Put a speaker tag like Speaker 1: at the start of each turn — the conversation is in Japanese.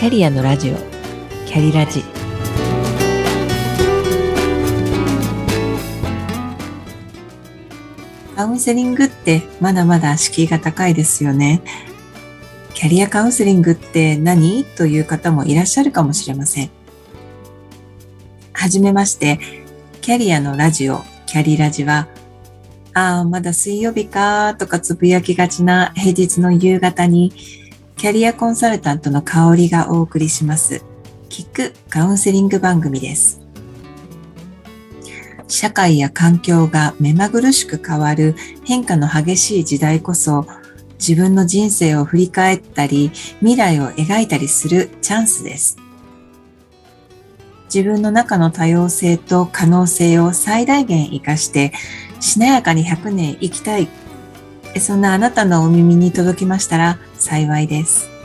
Speaker 1: キャリアのラジオ。キャリラジ。
Speaker 2: カウンセリングってまだまだ敷居が高いですよね。キャリアカウンセリングって何？という方もいらっしゃるかもしれません。はじめまして、キャリアのラジオ、キャリラジは、ああ、まだ水曜日かとかつぶやきがちな平日の夕方に、キャリアコンサルタントの香りがお送りします。聞くカウンセリング番組です。社会や環境が目まぐるしく変わる変化の激しい時代こそ自分の人生を振り返ったり未来を描いたりするチャンスです。自分の中の多様性と可能性を最大限活かしてしなやかに100年生きたい。そんなあなたのお耳に届きましたら幸いです。